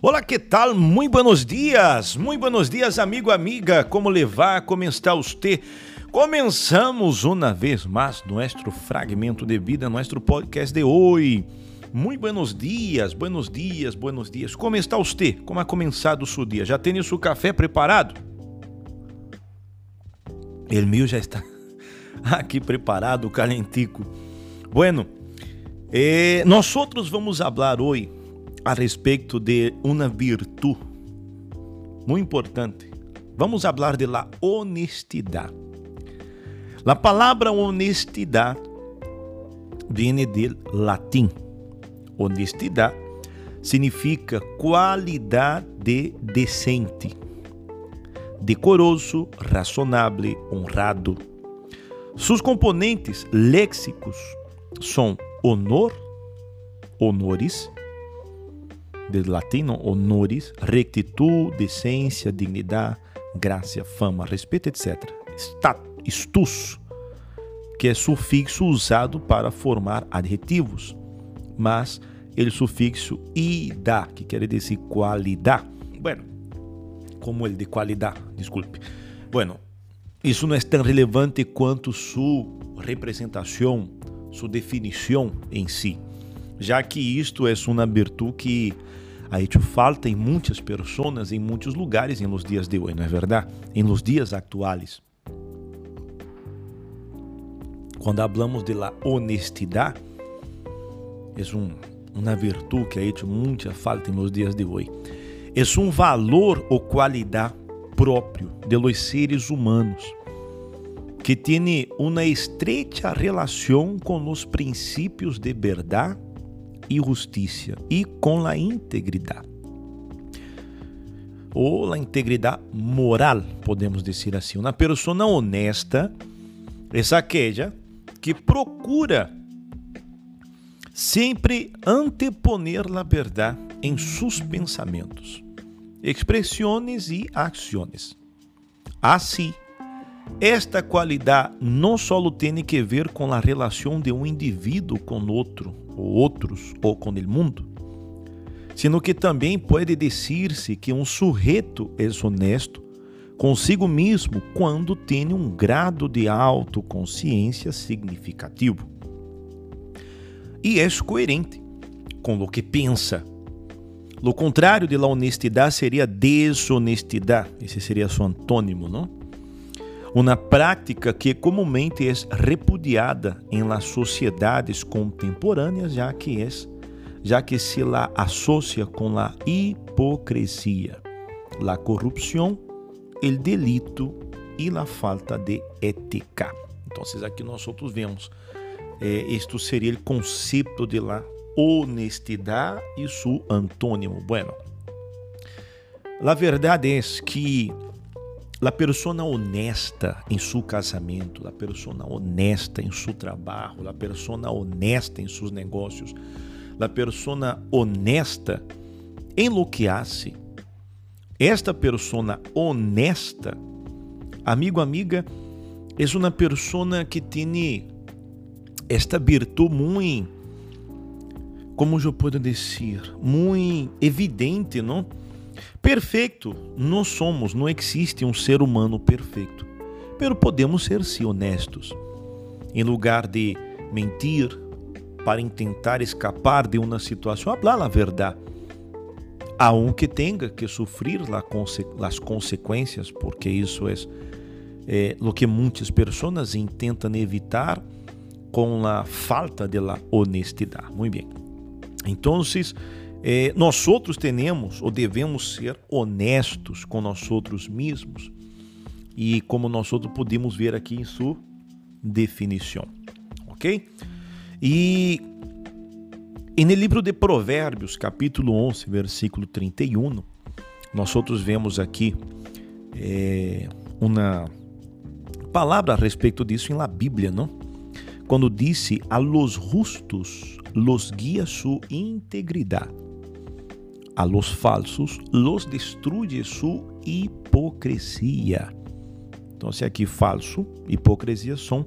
Olá, que tal? Muito buenos dias, muito buenos dias, amigo, amiga. Como levar? Como está você? Começamos uma vez mais nosso fragmento de vida, nosso podcast de hoje. Muito buenos dias, buenos dias, buenos dias. Como está você? Como ha começado o seu dia? Já tem o seu café preparado? O meu já está aqui preparado, calentico. Bueno, eh, nós outros vamos falar hoje a respeito de uma virtude muito importante. Vamos falar de la honestidade. A palavra honestidade vem do latim. Honestidade significa qualidade de decente, decoroso, razonável, honrado. Seus componentes léxicos são honor, honores, del latino honoris, rectitud, decência, dignidade, graça, fama, respeito, etc. Status, que é sufixo usado para formar adjetivos, mas ele sufixo ida, que quer dizer qualidade. Bueno, como ele de qualidade, desculpe. Bueno, isso não é tão relevante quanto sua representação, sua definição em si, já que isto é uma virtude que ha hecho falta em muitas pessoas, em muitos lugares, em los dias de hoje, não é verdade? Em los dias atuais. Quando hablamos de la honestidade, é um, uma virtude que ha muita falta em los dias de hoje. É um valor ou qualidade próprio de los seres humanos que tem uma estreita relação com os princípios de verdade e justiça e com a integridade. Ou a integridade moral, podemos dizer assim. Uma pessoa honesta é aquela que procura sempre anteponer a verdade em seus pensamentos, expressões e ações. Assim, esta qualidade não só tem que ver com a relação de um indivíduo com outro, ou outros, ou com o mundo, sino que também pode dizer-se que um sujeito é honesto consigo mesmo quando tem um grado de autoconsciência significativo e é coerente com o que pensa. O contrário de la honestidade seria desonestidade. Esse seria seu antônimo, não? Uma prática que comumente é repudiada em las sociedades contemporâneas, já que é já que se la associa com la hipocrisia, la corrupção, el delito e la falta de ética. Então, aqui nós outros vemos, eh, isto seria o conceito de la honestidade e seu antônimo. Bueno, a verdade é que La persona honesta em seu casamento, la persona honesta em seu trabalho, la persona honesta em seus negócios, la persona honesta em lo que hace. Esta persona honesta, amigo, amiga, é uma persona que tem esta virtude muito, como eu posso dizer, muito evidente, não? Perfeito, nós somos, não existe um ser humano perfeito. Pero podemos ser sim honestos. Em lugar de mentir para tentar escapar de uma situação, hablar a verdade. Aunque tenha que sofrer as consequências, porque isso é, é o que muitas pessoas tentam evitar com a falta de honestidade. Muito bem. Então, eh, nós outros temos ou devemos ser honestos com nós outros mesmos e como nós outros podemos ver aqui em sua definição, ok? E, e no livro de Provérbios, capítulo 11, versículo 31, nós outros vemos aqui é, uma palavra a respeito disso em la Bíblia, não? Quando disse a los justos los guia sua integridade a los falsos los destruye su hipocrisia. Então, se aqui falso, hipocrisia são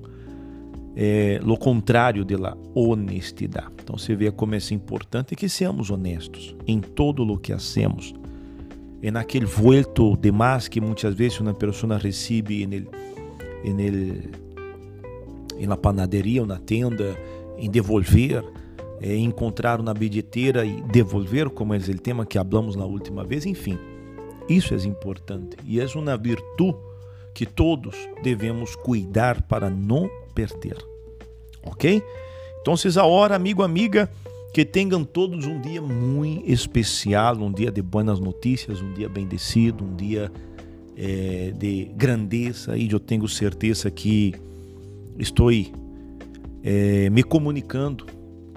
é lo contrário da honestidade. Então você vê como é importante que seamos honestos em todo o que hacemos. E naquele vuelto de mais que muitas vezes uma pessoa recebe em el, en el, em la panaderia ou na tenda, em devolver, é, encontrar na bilheteira e devolver, como é o tema que hablamos na última vez, enfim. Isso é importante e é uma virtude que todos devemos cuidar para não perder. Ok? Então, agora, amigo, amiga, que tenham todos um dia muito especial, um dia de boas notícias, um dia bendecido, um dia é, de grandeza. E eu tenho certeza que estou é, me comunicando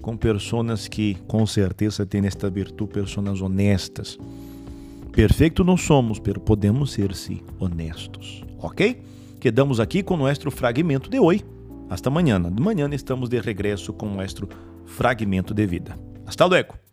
com pessoas que com certeza têm esta virtude, pessoas honestas. Perfeito não somos, pero podemos ser sim honestos, ok? Quedamos aqui com o nosso fragmento de hoje. Hasta amanhã. De manhã estamos de regresso com o nosso fragmento de vida. Hasta luego.